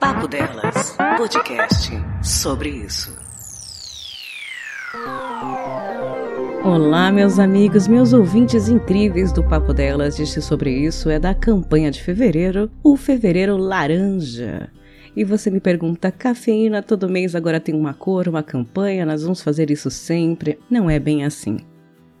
Papo Delas, podcast sobre isso. Olá, meus amigos, meus ouvintes incríveis do Papo Delas. Este sobre isso é da campanha de fevereiro, o Fevereiro Laranja. E você me pergunta, cafeína todo mês agora tem uma cor, uma campanha, nós vamos fazer isso sempre? Não é bem assim.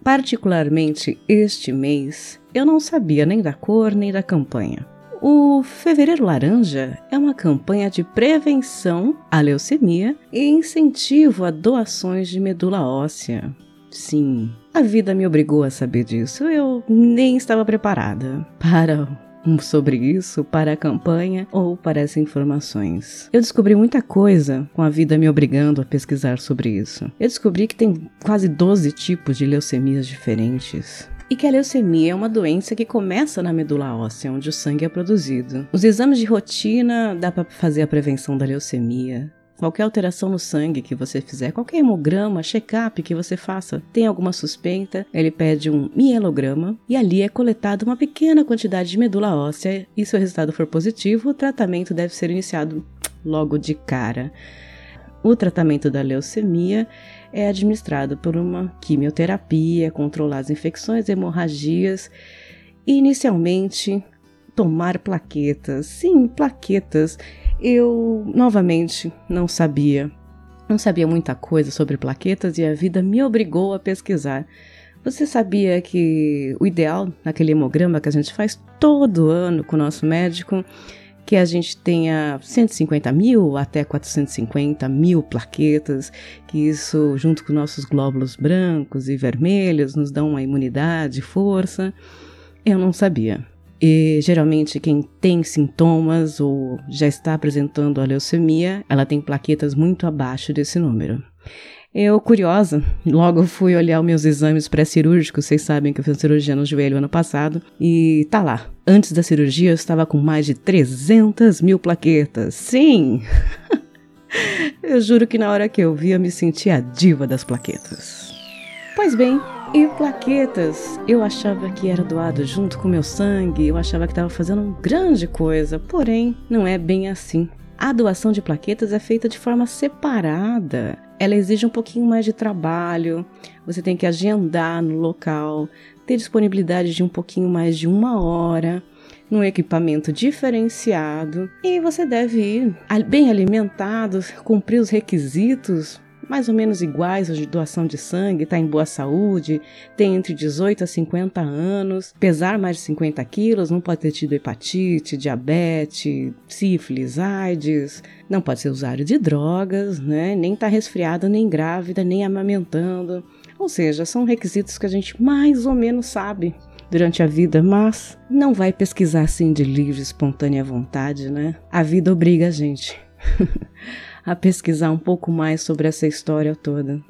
Particularmente este mês, eu não sabia nem da cor nem da campanha. O Fevereiro Laranja é uma campanha de prevenção à leucemia e incentivo a doações de medula óssea. Sim, a vida me obrigou a saber disso. Eu nem estava preparada para sobre isso para a campanha ou para essas informações. Eu descobri muita coisa com a vida me obrigando a pesquisar sobre isso. Eu descobri que tem quase 12 tipos de leucemias diferentes e que a leucemia é uma doença que começa na medula óssea, onde o sangue é produzido. Os exames de rotina dá para fazer a prevenção da leucemia. Qualquer alteração no sangue que você fizer, qualquer hemograma, check-up que você faça, tem alguma suspeita, ele pede um mielograma e ali é coletada uma pequena quantidade de medula óssea e se o resultado for positivo, o tratamento deve ser iniciado logo de cara. O tratamento da leucemia é administrado por uma quimioterapia, controlar as infecções, hemorragias e inicialmente tomar plaquetas. Sim, plaquetas. Eu novamente não sabia. Não sabia muita coisa sobre plaquetas e a vida me obrigou a pesquisar. Você sabia que o ideal naquele hemograma que a gente faz todo ano com o nosso médico que a gente tenha 150 mil até 450 mil plaquetas, que isso, junto com nossos glóbulos brancos e vermelhos, nos dão uma imunidade, força. Eu não sabia. E geralmente quem tem sintomas ou já está apresentando a leucemia, ela tem plaquetas muito abaixo desse número. Eu, curiosa, logo fui olhar os meus exames pré-cirúrgicos. Vocês sabem que eu fiz cirurgia no joelho ano passado. E tá lá. Antes da cirurgia, eu estava com mais de 300 mil plaquetas. Sim! eu juro que na hora que eu vi, eu me senti a diva das plaquetas. Pois bem, e plaquetas, eu achava que era doado junto com meu sangue, eu achava que estava fazendo uma grande coisa, porém, não é bem assim. A doação de plaquetas é feita de forma separada. Ela exige um pouquinho mais de trabalho, você tem que agendar no local, ter disponibilidade de um pouquinho mais de uma hora, num equipamento diferenciado e você deve ir bem alimentado, cumprir os requisitos mais ou menos iguais aos de doação de sangue, está em boa saúde, tem entre 18 a 50 anos, pesar mais de 50 quilos, não pode ter tido hepatite, diabetes, sífilis, AIDS, não pode ser usuário de drogas, né? nem está resfriada, nem grávida, nem amamentando. Ou seja, são requisitos que a gente mais ou menos sabe durante a vida, mas não vai pesquisar assim de livre, espontânea vontade, né? A vida obriga a gente. a pesquisar um pouco mais sobre essa história toda.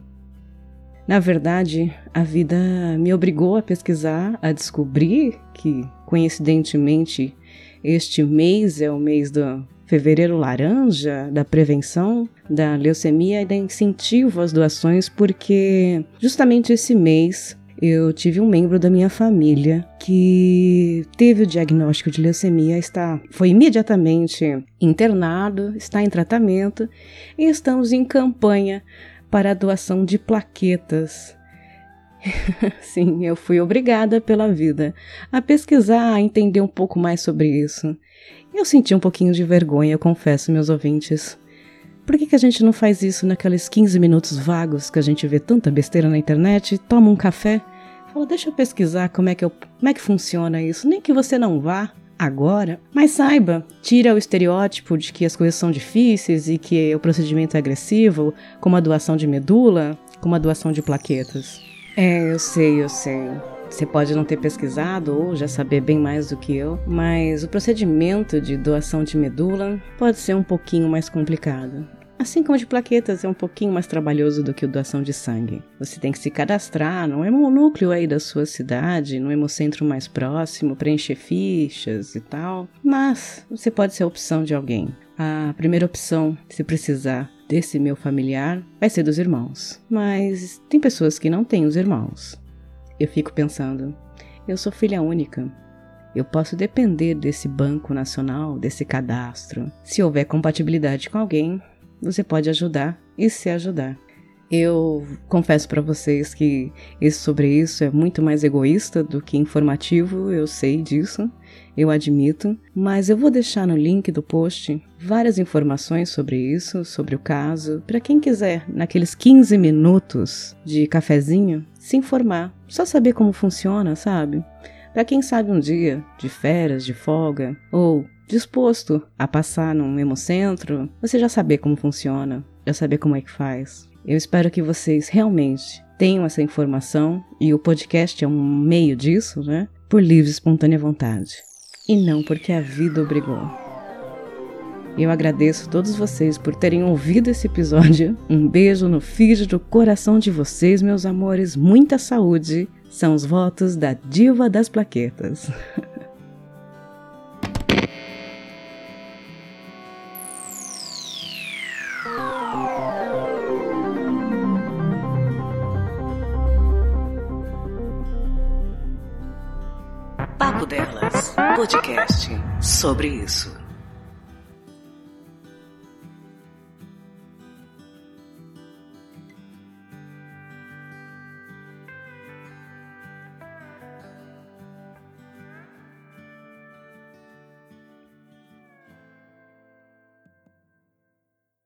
Na verdade, a vida me obrigou a pesquisar, a descobrir que, coincidentemente, este mês é o mês do fevereiro laranja, da prevenção da leucemia e da incentivo às doações, porque justamente esse mês eu tive um membro da minha família que teve o diagnóstico de leucemia, está, foi imediatamente internado, está em tratamento e estamos em campanha para a doação de plaquetas. Sim, eu fui obrigada pela vida a pesquisar, a entender um pouco mais sobre isso. Eu senti um pouquinho de vergonha, confesso, meus ouvintes. Por que, que a gente não faz isso naqueles 15 minutos vagos que a gente vê tanta besteira na internet, toma um café Fala, deixa eu pesquisar como é que eu, como é que funciona isso. Nem que você não vá agora, mas saiba, tira o estereótipo de que as coisas são difíceis e que o procedimento é agressivo, como a doação de medula, como a doação de plaquetas. É, eu sei, eu sei. Você pode não ter pesquisado ou já saber bem mais do que eu, mas o procedimento de doação de medula pode ser um pouquinho mais complicado. Assim como de plaquetas é um pouquinho mais trabalhoso do que o doação de sangue. Você tem que se cadastrar no hemonúcleo aí da sua cidade, no hemocentro mais próximo, preencher fichas e tal. Mas você pode ser a opção de alguém. A primeira opção, se precisar desse meu familiar, vai ser dos irmãos. Mas tem pessoas que não têm os irmãos. Eu fico pensando, eu sou filha única. eu posso depender desse banco nacional, desse cadastro. Se houver compatibilidade com alguém, você pode ajudar e se ajudar. Eu confesso para vocês que esse sobre isso é muito mais egoísta do que informativo, eu sei disso, eu admito, mas eu vou deixar no link do post várias informações sobre isso, sobre o caso, para quem quiser, naqueles 15 minutos de cafezinho, se informar, só saber como funciona, sabe? Para quem sabe um dia de férias, de folga, ou disposto a passar num hemocentro, você já saber como funciona, já saber como é que faz. Eu espero que vocês realmente tenham essa informação e o podcast é um meio disso, né? Por livre e espontânea vontade. E não porque a vida obrigou. Eu agradeço a todos vocês por terem ouvido esse episódio. Um beijo no feed do coração de vocês, meus amores. Muita saúde. São os votos da Diva das Plaquetas. Papo Delas, podcast sobre isso.